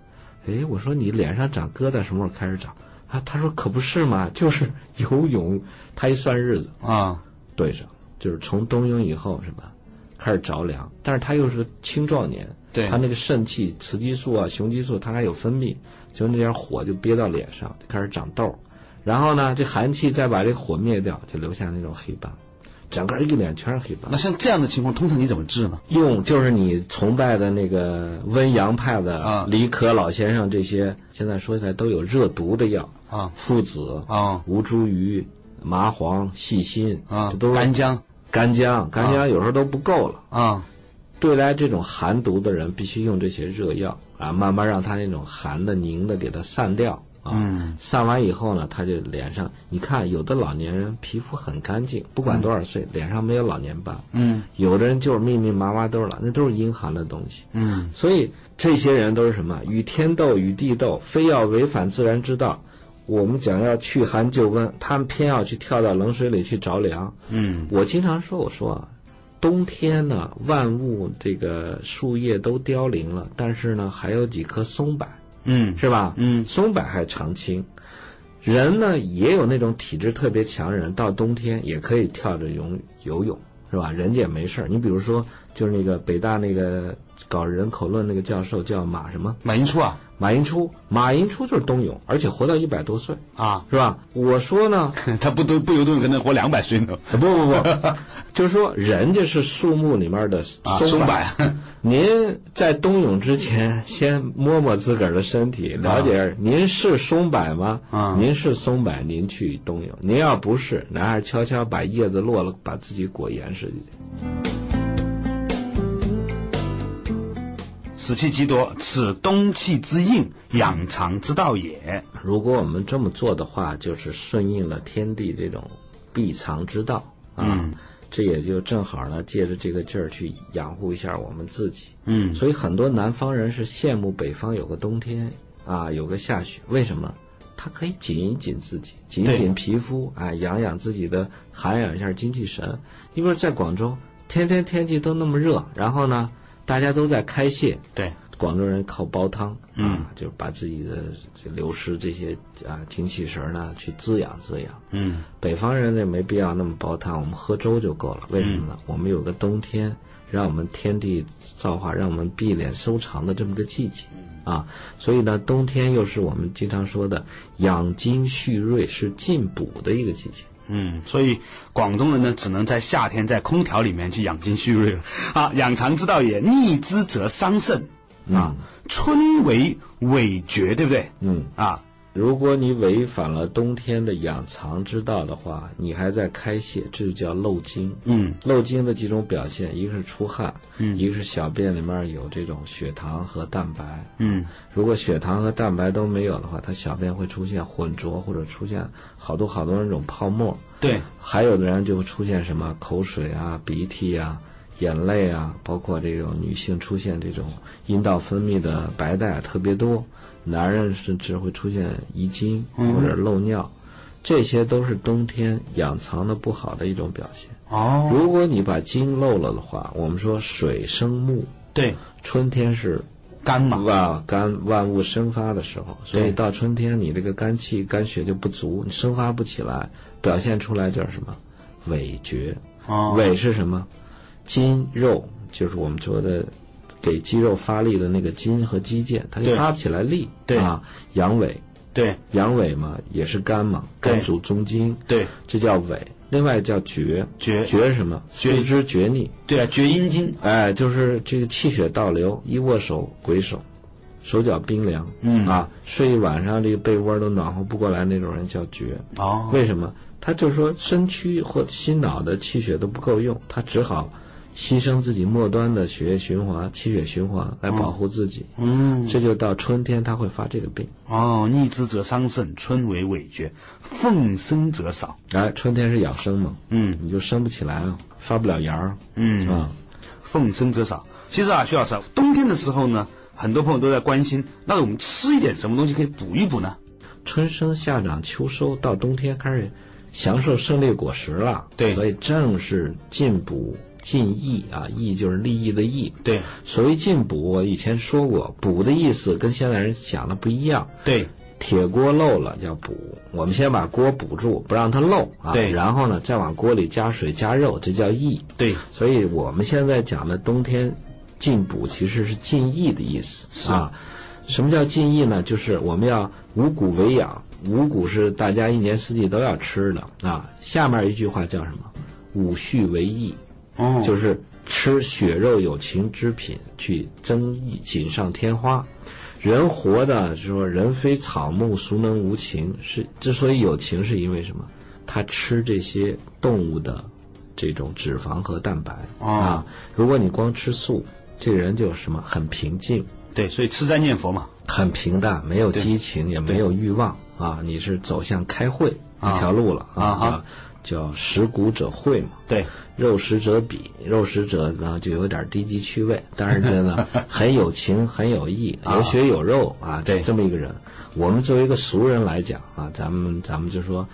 哎，我说你脸上长疙瘩什么时候开始长？啊，他说可不是嘛，就是 [LAUGHS] 游泳。他一算日子啊，对上，就是从冬泳以后是吧，开始着凉，但是他又是青壮年，对他那个肾气、雌激素啊、雄激素，它还有分泌，就那点火就憋到脸上，就开始长痘。然后呢，这寒气再把这火灭掉，就留下那种黑斑。整个一脸全是黑斑。那像这样的情况，通常你怎么治呢？用就是你崇拜的那个温阳派的啊李可老先生这些，现在说起来都有热毒的药啊，附子啊，吴茱萸、麻黄、细辛啊，这都是干姜。干姜，干姜有时候都不够了啊。对待这种寒毒的人，必须用这些热药啊，慢慢让他那种寒的凝的给它散掉。嗯，散完以后呢，他就脸上，你看有的老年人皮肤很干净，不管多少岁，脸上没有老年斑。嗯，有的人就是密密麻麻都是老，那都是阴寒的东西。嗯，所以这些人都是什么？与天斗，与地斗，非要违反自然之道。我们讲要去寒就温，他们偏要去跳到冷水里去着凉。嗯，我经常说，我说啊，冬天呢，万物这个树叶都凋零了，但是呢，还有几棵松柏。嗯，是吧？嗯，松柏还常青，人呢也有那种体质特别强人，到冬天也可以跳着游游泳，是吧？人家也没事你比如说，就是那个北大那个搞人口论那个教授叫马什么？马寅初啊？马寅初，马寅初就是冬泳，而且活到一百多岁啊，是吧？我说呢，[LAUGHS] 他不都不游冬泳，可能活两百岁呢。不不不，[LAUGHS] 就是说人家是树木里面的松柏。[LAUGHS] 您在冬泳之前，先摸摸自个儿的身体，了解您是松柏吗？啊，您是松柏，您去冬泳；您要不是，那还是悄悄把叶子落了，把自己裹严实去。死气极多，此冬气之应，养藏之道也。如果我们这么做的话，就是顺应了天地这种避藏之道啊。这也就正好呢，借着这个劲儿去养护一下我们自己。嗯，所以很多南方人是羡慕北方有个冬天啊，有个下雪。为什么？他可以紧一紧自己，紧一紧皮肤，哎，养养自己的，涵养一下精气神。你比如在广州，天天天气都那么热，然后呢，大家都在开泄。对。广州人靠煲汤，嗯，就把自己的流失这些啊精气神呢去滋养滋养。嗯，北方人呢没必要那么煲汤，我们喝粥就够了。为什么呢？我们有个冬天，让我们天地造化，让我们闭敛收藏的这么个季节啊。所以呢，冬天又是我们经常说的养精蓄锐、是进补的一个季节。嗯，所以广东人呢，只能在夏天在空调里面去养精蓄锐了啊。养肠之道也，逆之则伤肾。啊，春为尾绝，对不对？嗯啊，如果你违反了冬天的养藏之道的话，你还在开泄，这就叫漏精。嗯，漏精的几种表现，一个是出汗，嗯，一个是小便里面有这种血糖和蛋白。嗯，如果血糖和蛋白都没有的话，它小便会出现浑浊，或者出现好多好多那种泡沫。对，还有的人就会出现什么口水啊、鼻涕啊。眼泪啊，包括这种女性出现这种阴道分泌的白带特别多，男人甚至会出现遗精或者漏尿，这些都是冬天养藏的不好的一种表现。哦，如果你把精漏了的话，我们说水生木，对，春天是肝嘛，哇，肝万物生发的时候，所以到春天你这个肝气肝血就不足，你生发不起来，表现出来就是什么？萎厥。哦，萎是什么？筋肉就是我们说的给肌肉发力的那个筋和肌腱，它就发不起来力。对啊，阳痿。对，阳痿嘛，也是肝嘛，肝主中筋。对，这叫痿。另外叫厥，厥厥是什么？四肢厥逆。对啊，厥阴经。哎，就是这个气血倒流，一握手鬼手，手脚冰凉。嗯啊，睡一晚上这个被窝都暖和不过来那种人叫厥。哦，为什么？他就是说身躯或心脑的气血都不够用，他只好牺牲自己末端的血液循环、气血循环来保护自己。嗯，这就到春天他会发这个病。哦，逆之则伤肾，春为痿厥，奉生则少。哎，春天是养生嘛，嗯你就生不起来了，发不了芽儿。嗯啊，奉生则少。其实啊，徐老师，冬天的时候呢，很多朋友都在关心，那我们吃一点什么东西可以补一补呢？春生夏长秋收，到冬天开始享受胜利果实了。对所以正是进补进益啊，益就是利益的益。对所谓进补，我以前说过，补的意思跟现在人想的不一样。对铁锅漏了叫补，我们先把锅补住，不让它漏啊。对然后呢，再往锅里加水加肉，这叫益。对所以我们现在讲的冬天进补其实是进益的意思是啊。什么叫进益呢？就是我们要五谷为养，五谷是大家一年四季都要吃的啊。下面一句话叫什么？五畜为益，哦，就是吃血肉有情之品，去增益锦上添花。人活的说人非草木，孰能无情？是之所以有情，是因为什么？他吃这些动物的这种脂肪和蛋白、哦啊。如果你光吃素，这个人就什么很平静，对，所以吃斋念佛嘛。很平淡，没有激情，也没有欲望啊。你是走向开会啊一条路了啊哈叫叫食谷者会嘛。对，肉食者鄙，肉食者呢就有点低级趣味，但是呢 [LAUGHS] 很有情很有义，啊有血有肉啊，对这么一个人。我们作为一个俗人来讲啊，咱们咱们就说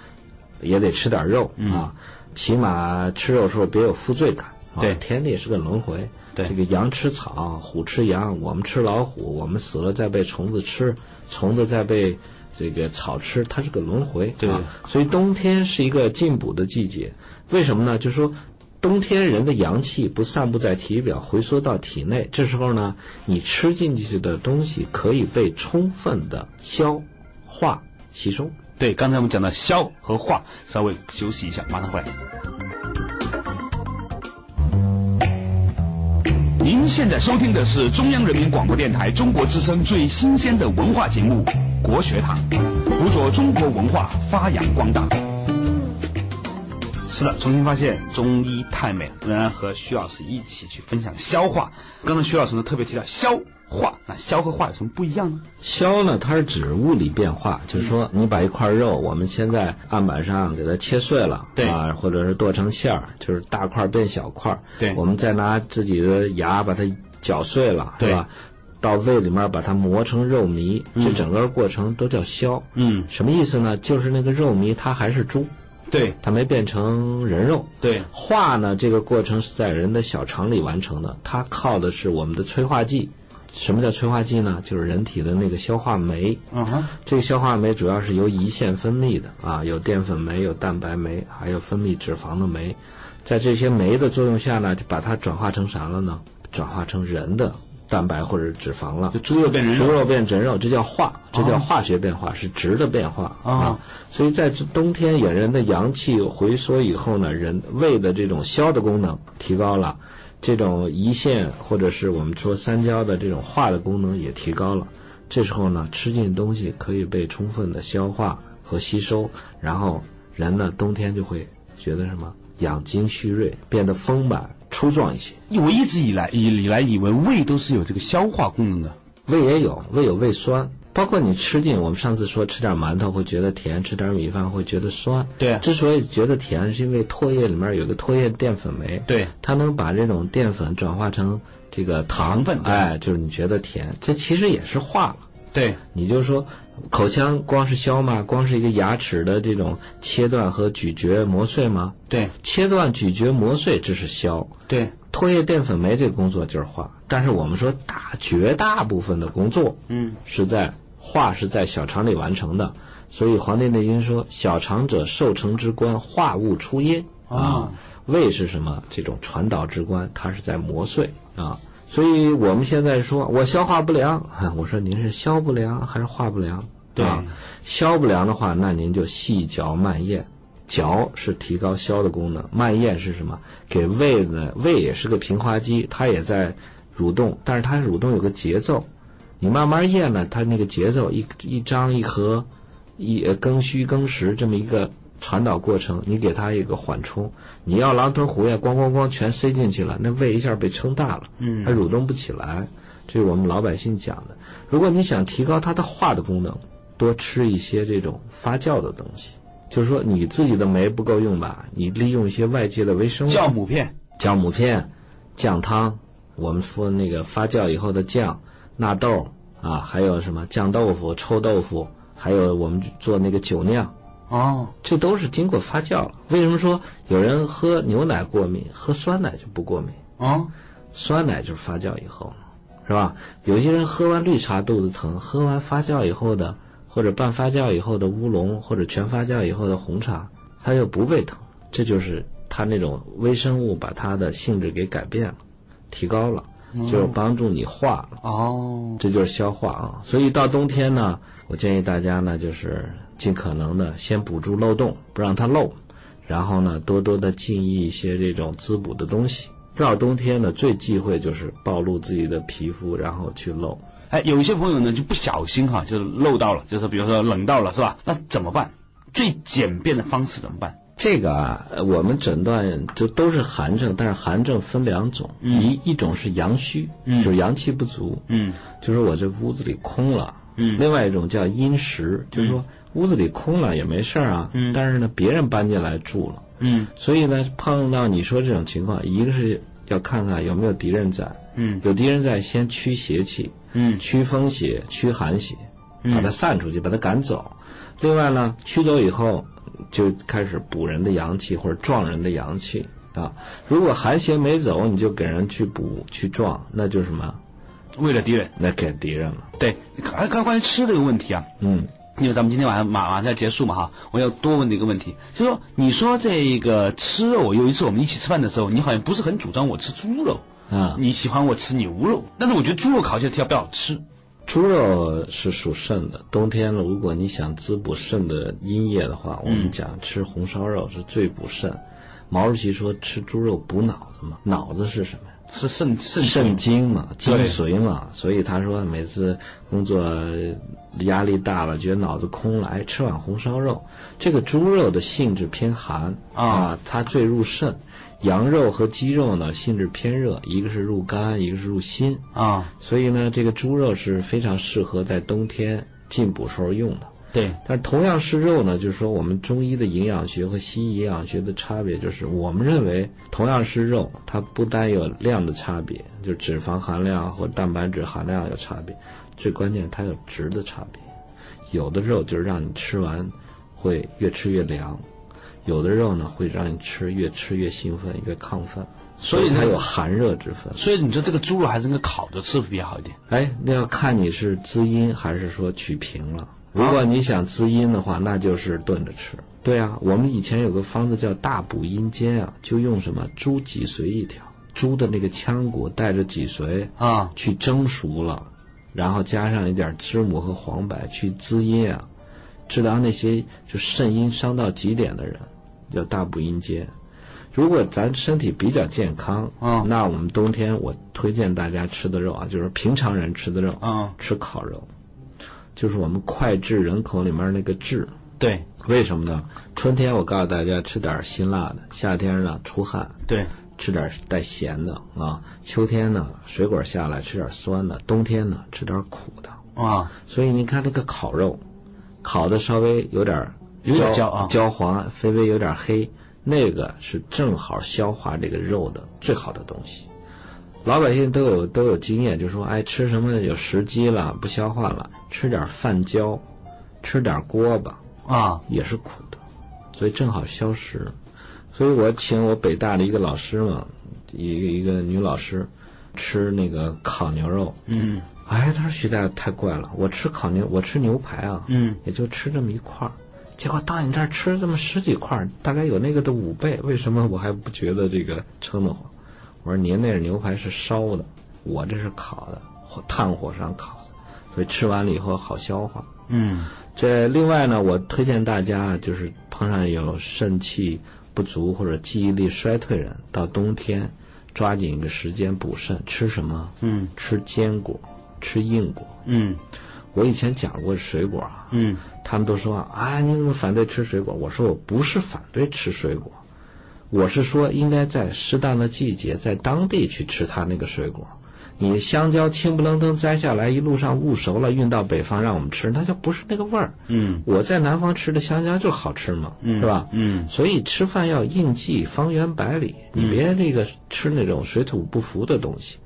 也得吃点肉嗯啊，起码吃肉时候别有负罪感。啊对天地是个轮回。对这个羊吃草，虎吃羊，我们吃老虎，我们死了再被虫子吃，虫子再被这个草吃，它是个轮回。对啊，所以冬天是一个进补的季节。为什么呢？就是说。冬天人的阳气不散布在体表，回缩到体内，这时候呢，你吃进去的东西可以被充分的消化吸收。对，刚才我们讲到消和化，稍微休息一下，马上回来。您现在收听的是中央人民广播电台中国之声最新鲜的文化节目《国学堂》，辅佐中国文化发扬光大。是的，重新发现中医太美，仍然和徐老师一起去分享消化。刚才徐老师呢特别提到消化，那消和化有什么不一样呢？消呢，它是指物理变化，就是说你把一块肉，我们现在案板上给它切碎了，对啊，或者是剁成馅儿，就是大块变小块，对我们再拿自己的牙把它搅碎了，对是吧？到胃里面把它磨成肉糜，这整个过程都叫消。嗯什么意思呢？就是那个肉糜它还是猪，对它没变成人肉。对化呢，这个过程是在人的小肠里完成的，它靠的是我们的催化剂。什么叫催化剂呢？就是人体的那个消化酶。嗯哼，这个消化酶主要是由胰腺分泌的啊，有淀粉酶、有蛋白酶，还有分泌脂肪的酶。在这些酶的作用下呢，就把它转化成啥了呢？转化成人的蛋白或者脂肪了就。猪肉变人肉。猪肉变人肉，这叫化，这叫化学变化，是质的变化哦啊。所以在冬天，人人的阳气回缩以后呢，人胃的这种消的功能提高了，这种胰腺或者是我们说三焦的这种化的功能也提高了。这时候呢，吃进东西可以被充分的消化和吸收，然后人呢冬天就会觉得什么养精蓄锐，变得丰满粗壮一些。我一直以来以以来以为胃都是有这个消化功能的。胃也有，胃有胃酸，包括你吃进，我们上次说吃点馒头会觉得甜，吃点米饭会觉得酸。对之所以觉得甜，是因为唾液里面有个唾液淀粉酶，对它能把这种淀粉转化成这个糖糖分对哎，就是你觉得甜，这其实也是化了。对你就说口腔光是消吗？光是一个牙齿的这种切断和咀嚼磨碎吗？对切断、咀嚼、磨碎，这是消。对，唾液淀粉酶这个工作就是化，但是我们说大绝大部分的工作，嗯，是在化是在小肠里完成的，所以《黄帝内经》说：“小肠者，受成之官，化物出焉。”哦啊，胃是什么？这种传导之官，它是在磨碎啊。所以我们现在说我消化不良，[LAUGHS] 我说您是消不良还是化不良？对啊，消不良的话，那您就细嚼慢咽。嚼是提高消的功能，慢咽是什么？给胃呢？胃也是个平滑肌，它也在蠕动，但是它蠕动有个节奏。你慢慢咽呢，它那个节奏一一张一合，一呃庚戌庚时这么一个传导过程，你给它一个缓冲。你要狼吞虎咽，咣咣咣全塞进去了，那胃一下被撑大了，嗯它蠕动不起来。这是我们老百姓讲的。如果你想提高它的化的功能，多吃一些这种发酵的东西。就是说你自己的酶不够用吧，你利用一些外界的微生物。酵母片，酵母片、酱汤，我们说那个发酵以后的酱、纳豆啊，还有什么酱豆腐、臭豆腐，还有我们做那个酒酿，哦，这都是经过发酵了。为什么说有人喝牛奶过敏，喝酸奶就不过敏？哦，酸奶就是发酵以后，是吧？有些人喝完绿茶肚子疼，喝完发酵以后的或者半发酵以后的乌龙，或者全发酵以后的红茶，它就不胃疼。这就是它那种微生物把它的性质给改变了，提高了，就是帮助你化了。哦，这就是消化啊。所以到冬天呢，我建议大家呢，就是尽可能的先补住漏洞，不让它漏，然后呢，多多的进一些这种滋补的东西。到冬天呢，最忌讳就是暴露自己的皮肤，然后去漏。哎，有一些朋友呢就不小心哈，就是漏到了，就是比如说冷到了，是吧？那怎么办？最简便的方式怎么办？这个啊，呃我们诊断就都是寒症，但是寒症分两种，嗯一一种是阳虚，嗯就是阳气不足，嗯就是我这屋子里空了。嗯另外一种叫阴实，就是说屋子里空了也没事儿啊，嗯。但是呢别人搬进来住了，嗯。所以呢碰到你说这种情况，一个是要看看有没有敌人在，嗯。有敌人在先驱邪气，嗯。驱风邪、驱寒邪，嗯。把它散出去，把它赶走。另外呢，驱走以后就开始补人的阳气或者壮人的阳气啊。如果寒邪没走，你就给人去补去壮，那就是什么？为了敌人，那给敌人了。对，还关关于吃这个问题啊，嗯，因为咱们今天晚上马马上要结束嘛哈，我要多问你一个问题，就说你说这个吃肉，有一次我们一起吃饭的时候，你好像不是很主张我吃猪肉，啊，你喜欢我吃牛肉，但是我觉得猪肉烤起来特别好吃。猪肉是属肾的，冬天，如果你想滋补肾的阴液的话，我们讲吃红烧肉是最补肾。毛主席说吃猪肉补脑子嘛，脑子是什么呀？是肾肾肾精嘛，精髓嘛，所以他说每次工作压力大了，觉得脑子空了，哎，吃碗红烧肉。这个猪肉的性质偏寒啊它最入肾。羊肉和鸡肉呢性质偏热，一个是入肝，一个是入心。啊，所以呢，这个猪肉是非常适合在冬天进补时候用的。对，但是同样是肉呢，就是说我们中医的营养学和西医营养学的差别，就是我们认为同样是肉，它不单有量的差别，就脂肪含量或蛋白质含量有差别，最关键它有值的差别。有的肉就是让你吃完会越吃越凉，有的肉呢会让你吃越吃越兴奋越亢奋，所以它有寒热之分。所以你说这个猪肉还是应该烤着吃比较好一点。哎，那要看你是滋阴还是说取平了。如果你想滋阴的话，那就是炖着吃。对啊，我们以前有个方子叫大补阴煎啊，就用什么猪脊髓一条，猪的那个腔骨带着脊髓啊。去蒸熟了，然后加上一点知母和黄柏去滋阴啊，治疗那些就肾阴伤到极点的人，叫大补阴煎。如果咱身体比较健康，嗯那我们冬天我推荐大家吃的肉啊，就是平常人吃的肉，嗯吃烤肉，就是我们脍炙人口里面那个炙。对为什么呢？春天我告诉大家吃点辛辣的，夏天呢出汗，对，吃点带咸的啊。秋天呢水果下来吃点酸的，冬天呢吃点苦的。啊，所以你看那个烤肉，烤的稍微有点有点焦焦啊焦黄，微微有点黑，那个是正好消化这个肉的最好的东西。老百姓都有都有经验，就说哎吃什么有食积了不消化了，吃点饭焦，吃点锅巴啊也是苦的，所以正好消食。所以我请我北大的一个老师嘛，一个一个女老师吃那个烤牛肉，嗯哎，他说徐大夫太怪了，我吃烤牛，我吃牛排啊，嗯也就吃这么一块儿，结果到你这儿吃这么十几块儿，大概有那个的五倍，为什么我还不觉得这个撑得慌？我说您那是牛排是烧的，我这是烤的，火炭火上烤的，所以吃完了以后好消化。嗯这另外呢，我推荐大家就是碰上有肾气不足或者记忆力衰退人，到冬天抓紧一个时间补肾，吃什么？嗯吃坚果，吃硬果。嗯我以前讲过水果啊，嗯他们都说啊，你怎么反对吃水果？我说我不是反对吃水果，我是说应该在适当的季节，在当地去吃它那个水果。你香蕉青不愣登摘下来，一路上捂熟了，运到北方让我们吃，它就不是那个味儿。嗯，我在南方吃的香蕉就好吃嘛，是吧？嗯，所以吃饭要应季，方圆百里，你别那个吃那种水土不服的东西，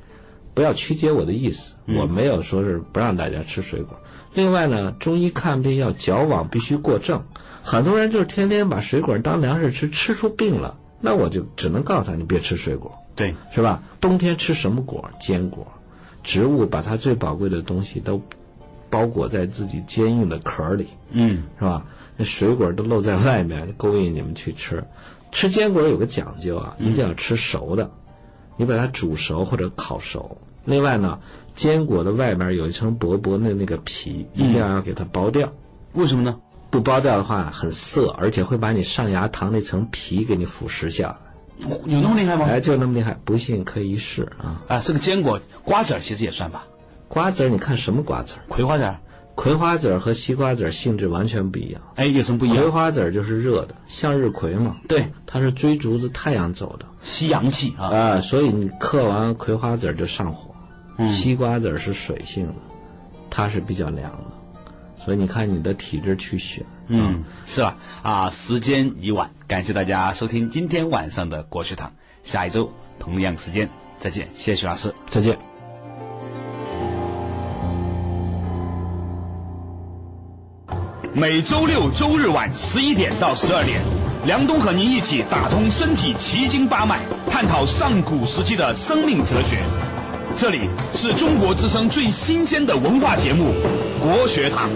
不要曲解我的意思。我没有说是不让大家吃水果。另外呢，中医看病要矫枉，必须过正。很多人就是天天把水果当粮食吃，吃出病了，那我就只能告诉他，你别吃水果。对，是吧？冬天吃什么果？坚果。植物把它最宝贵的东西都包裹在自己坚硬的壳里，嗯，是吧？那水果都露在外面，勾引你们去吃。吃坚果有个讲究啊，一定要吃熟的，你把它煮熟或者烤熟。另外呢，坚果的外面有一层薄薄的那个皮，一定要给它剥掉。为什么呢？不剥掉的话很涩，而且会把你上牙膛那层皮给你腐蚀下来。有那么厉害吗？哎，就那么厉害，不信可以一试啊！啊，这个坚果瓜子儿其实也算吧。瓜子儿，你看什么瓜子儿？葵花籽儿。葵花籽儿和西瓜籽儿性质完全不一样。哎，有什么不一样？葵花籽儿就是热的，向日葵嘛。对，它是追逐着太阳走的，吸阳气啊。啊，所以你嗑完葵花籽儿就上火。嗯。西瓜籽儿是水性的，它是比较凉的，所以你看你的体质去选。嗯，是吧？啊，时间已晚，感谢大家收听今天晚上的国学堂，下一周同样时间再见，谢谢徐老师，再见。每周六周日晚十一点到十二点，梁冬和您一起打通身体奇经八脉，探讨上古时期的生命哲学。这里是中国之声最新鲜的文化节目《国学堂》。